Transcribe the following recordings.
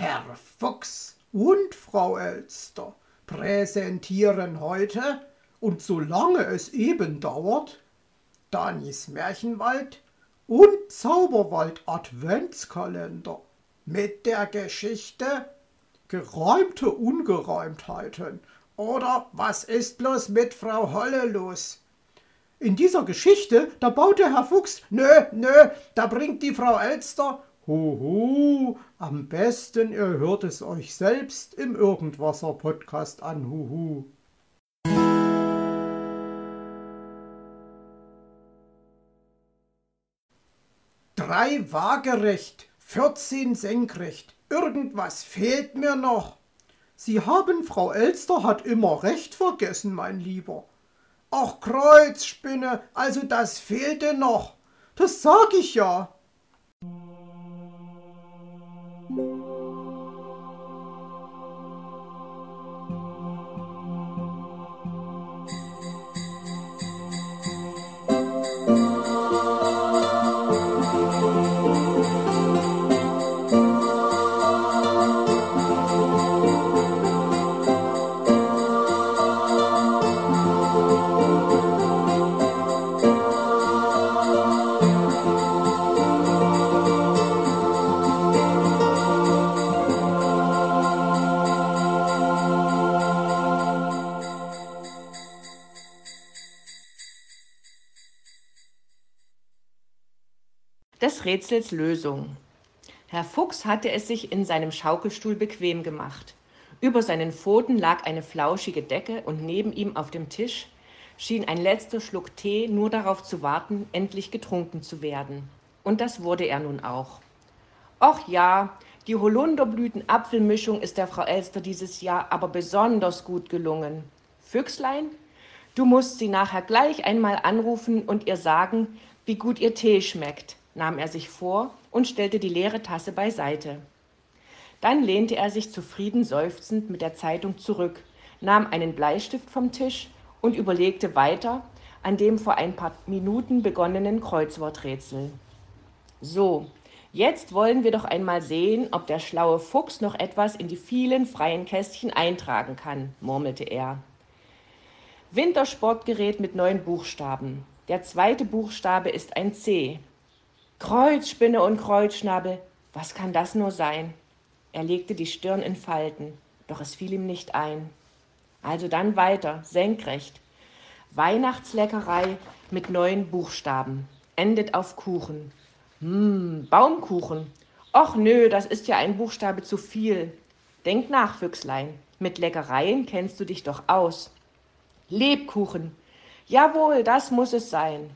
Herr Fuchs und Frau Elster präsentieren heute, und solange es eben dauert, Danis Märchenwald und Zauberwald Adventskalender mit der Geschichte Geräumte Ungereimtheiten oder was ist bloß mit Frau Holle los? In dieser Geschichte, da baut der Herr Fuchs, nö, nö, da bringt die Frau Elster, huhu, am besten ihr hört es euch selbst im Irgendwasser-Podcast an, huhu. Drei waagerecht, 14 senkrecht, irgendwas fehlt mir noch. Sie haben, Frau Elster hat immer recht vergessen, mein Lieber. Ach, Kreuzspinne, also das fehlte noch. Das sag ich ja. Thank you. Des Rätsels Lösung. Herr Fuchs hatte es sich in seinem Schaukelstuhl bequem gemacht. Über seinen Pfoten lag eine flauschige Decke und neben ihm auf dem Tisch schien ein letzter Schluck Tee nur darauf zu warten, endlich getrunken zu werden. Und das wurde er nun auch. Och ja, die Holunderblüten-Apfelmischung ist der Frau Elster dieses Jahr aber besonders gut gelungen. Füchslein, du musst sie nachher gleich einmal anrufen und ihr sagen, wie gut ihr Tee schmeckt nahm er sich vor und stellte die leere Tasse beiseite. Dann lehnte er sich zufrieden seufzend mit der Zeitung zurück, nahm einen Bleistift vom Tisch und überlegte weiter an dem vor ein paar Minuten begonnenen Kreuzworträtsel. So, jetzt wollen wir doch einmal sehen, ob der schlaue Fuchs noch etwas in die vielen freien Kästchen eintragen kann, murmelte er. Wintersportgerät mit neun Buchstaben. Der zweite Buchstabe ist ein C. Kreuzspinne und Kreuzschnabel, was kann das nur sein? Er legte die Stirn in Falten, doch es fiel ihm nicht ein. Also dann weiter, senkrecht. Weihnachtsleckerei mit neun Buchstaben, endet auf Kuchen. Hm, Baumkuchen. Och nö, das ist ja ein Buchstabe zu viel. Denk nach, Füchslein, mit Leckereien kennst du dich doch aus. Lebkuchen. Jawohl, das muss es sein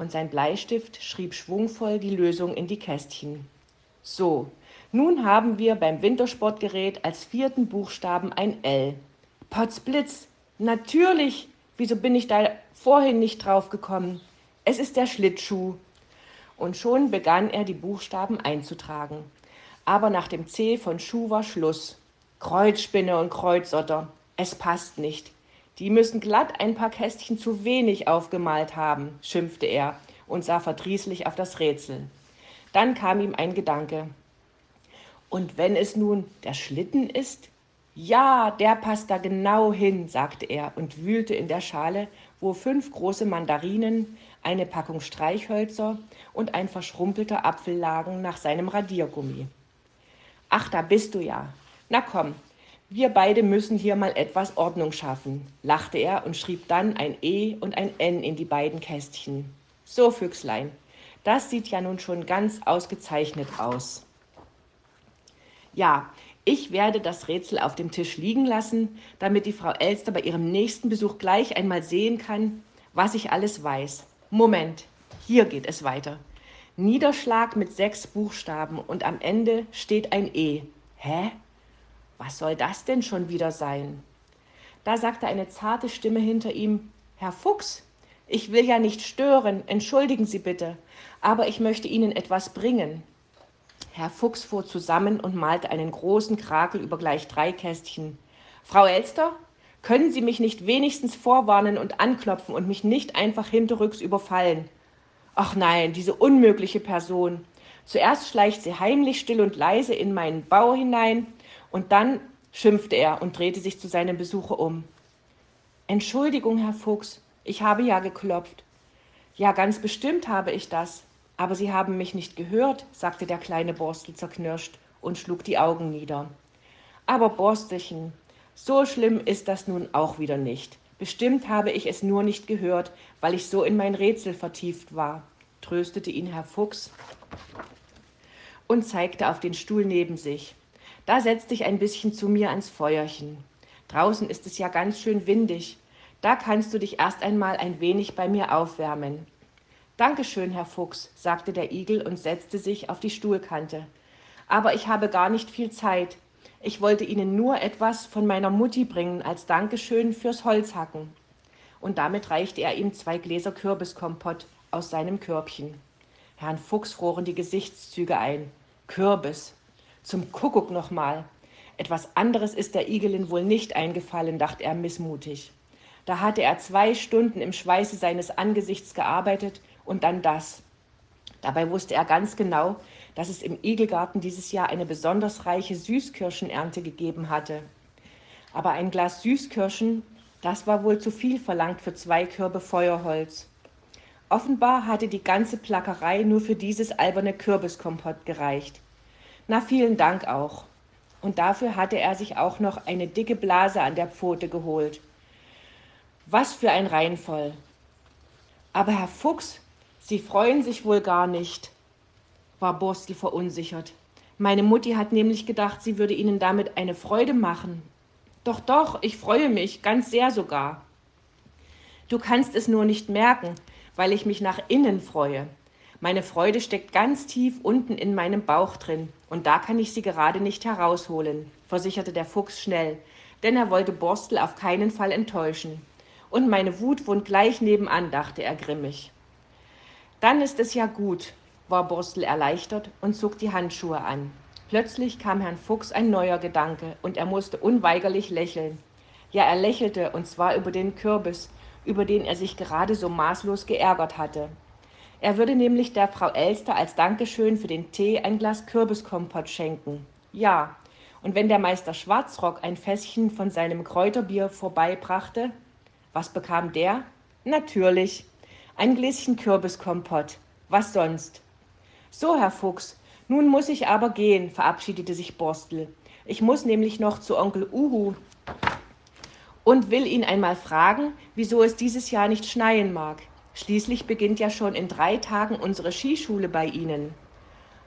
und sein Bleistift schrieb schwungvoll die Lösung in die Kästchen. So, nun haben wir beim Wintersportgerät als vierten Buchstaben ein L. Potzblitz, natürlich. Wieso bin ich da vorhin nicht drauf gekommen? Es ist der Schlittschuh. Und schon begann er die Buchstaben einzutragen. Aber nach dem C von Schuh war Schluss. Kreuzspinne und Kreuzotter. Es passt nicht. Die müssen glatt ein paar Kästchen zu wenig aufgemalt haben, schimpfte er und sah verdrießlich auf das Rätsel. Dann kam ihm ein Gedanke. Und wenn es nun der Schlitten ist? Ja, der passt da genau hin, sagte er und wühlte in der Schale, wo fünf große Mandarinen, eine Packung Streichhölzer und ein verschrumpelter Apfel lagen nach seinem Radiergummi. Ach, da bist du ja. Na komm, wir beide müssen hier mal etwas Ordnung schaffen, lachte er und schrieb dann ein E und ein N in die beiden Kästchen. So, Füchslein, das sieht ja nun schon ganz ausgezeichnet aus. Ja, ich werde das Rätsel auf dem Tisch liegen lassen, damit die Frau Elster bei ihrem nächsten Besuch gleich einmal sehen kann, was ich alles weiß. Moment, hier geht es weiter. Niederschlag mit sechs Buchstaben und am Ende steht ein E. Hä? Was soll das denn schon wieder sein? Da sagte eine zarte Stimme hinter ihm Herr Fuchs, ich will ja nicht stören, entschuldigen Sie bitte, aber ich möchte Ihnen etwas bringen. Herr Fuchs fuhr zusammen und malte einen großen Krakel über gleich drei Kästchen. Frau Elster, können Sie mich nicht wenigstens vorwarnen und anklopfen und mich nicht einfach hinterrücks überfallen? Ach nein, diese unmögliche Person. Zuerst schleicht sie heimlich still und leise in meinen Bau hinein, und dann schimpfte er und drehte sich zu seinem Besucher um. Entschuldigung, Herr Fuchs, ich habe ja geklopft. Ja, ganz bestimmt habe ich das. Aber Sie haben mich nicht gehört, sagte der kleine Borstel zerknirscht und schlug die Augen nieder. Aber Borstelchen, so schlimm ist das nun auch wieder nicht. Bestimmt habe ich es nur nicht gehört, weil ich so in mein Rätsel vertieft war, tröstete ihn Herr Fuchs und zeigte auf den Stuhl neben sich. Da setz dich ein bisschen zu mir ans Feuerchen. Draußen ist es ja ganz schön windig. Da kannst du dich erst einmal ein wenig bei mir aufwärmen. Dankeschön, Herr Fuchs, sagte der Igel und setzte sich auf die Stuhlkante. Aber ich habe gar nicht viel Zeit. Ich wollte Ihnen nur etwas von meiner Mutti bringen als Dankeschön fürs Holzhacken. Und damit reichte er ihm zwei Gläser Kürbiskompott aus seinem Körbchen. Herrn Fuchs froren die Gesichtszüge ein. Kürbis. Zum Kuckuck nochmal. Etwas anderes ist der Igelin wohl nicht eingefallen, dachte er missmutig. Da hatte er zwei Stunden im Schweiße seines Angesichts gearbeitet und dann das. Dabei wusste er ganz genau, dass es im Igelgarten dieses Jahr eine besonders reiche Süßkirschenernte gegeben hatte. Aber ein Glas Süßkirschen, das war wohl zu viel verlangt für zwei Körbe Feuerholz. Offenbar hatte die ganze Plackerei nur für dieses alberne Kürbiskompott gereicht. Na, vielen Dank auch. Und dafür hatte er sich auch noch eine dicke Blase an der Pfote geholt. Was für ein Reinvoll. Aber Herr Fuchs, Sie freuen sich wohl gar nicht, war Borstel verunsichert. Meine Mutti hat nämlich gedacht, sie würde Ihnen damit eine Freude machen. Doch, doch, ich freue mich, ganz sehr sogar. Du kannst es nur nicht merken, weil ich mich nach innen freue. Meine Freude steckt ganz tief unten in meinem Bauch drin, und da kann ich sie gerade nicht herausholen, versicherte der Fuchs schnell, denn er wollte Borstel auf keinen Fall enttäuschen. Und meine Wut wohnt gleich nebenan, dachte er grimmig. Dann ist es ja gut, war Borstel erleichtert und zog die Handschuhe an. Plötzlich kam Herrn Fuchs ein neuer Gedanke, und er musste unweigerlich lächeln. Ja, er lächelte, und zwar über den Kürbis, über den er sich gerade so maßlos geärgert hatte. Er würde nämlich der Frau Elster als Dankeschön für den Tee ein Glas Kürbiskompott schenken. Ja, und wenn der Meister Schwarzrock ein Fässchen von seinem Kräuterbier vorbeibrachte, was bekam der? Natürlich ein Gläschen Kürbiskompott. Was sonst? So, Herr Fuchs, nun muss ich aber gehen, verabschiedete sich Borstel. Ich muss nämlich noch zu Onkel Uhu und will ihn einmal fragen, wieso es dieses Jahr nicht schneien mag. Schließlich beginnt ja schon in drei Tagen unsere Skischule bei Ihnen.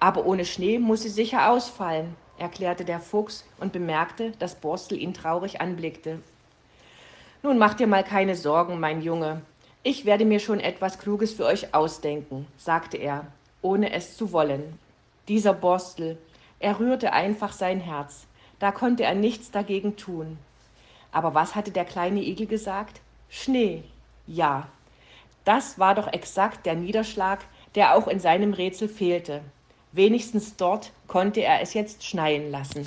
Aber ohne Schnee muss sie sicher ausfallen, erklärte der Fuchs und bemerkte, dass Borstel ihn traurig anblickte. Nun mach dir mal keine Sorgen, mein Junge. Ich werde mir schon etwas Kluges für euch ausdenken, sagte er, ohne es zu wollen. Dieser Borstel, er rührte einfach sein Herz, da konnte er nichts dagegen tun. Aber was hatte der kleine Igel gesagt? Schnee. Ja, das war doch exakt der Niederschlag, der auch in seinem Rätsel fehlte. Wenigstens dort konnte er es jetzt schneien lassen.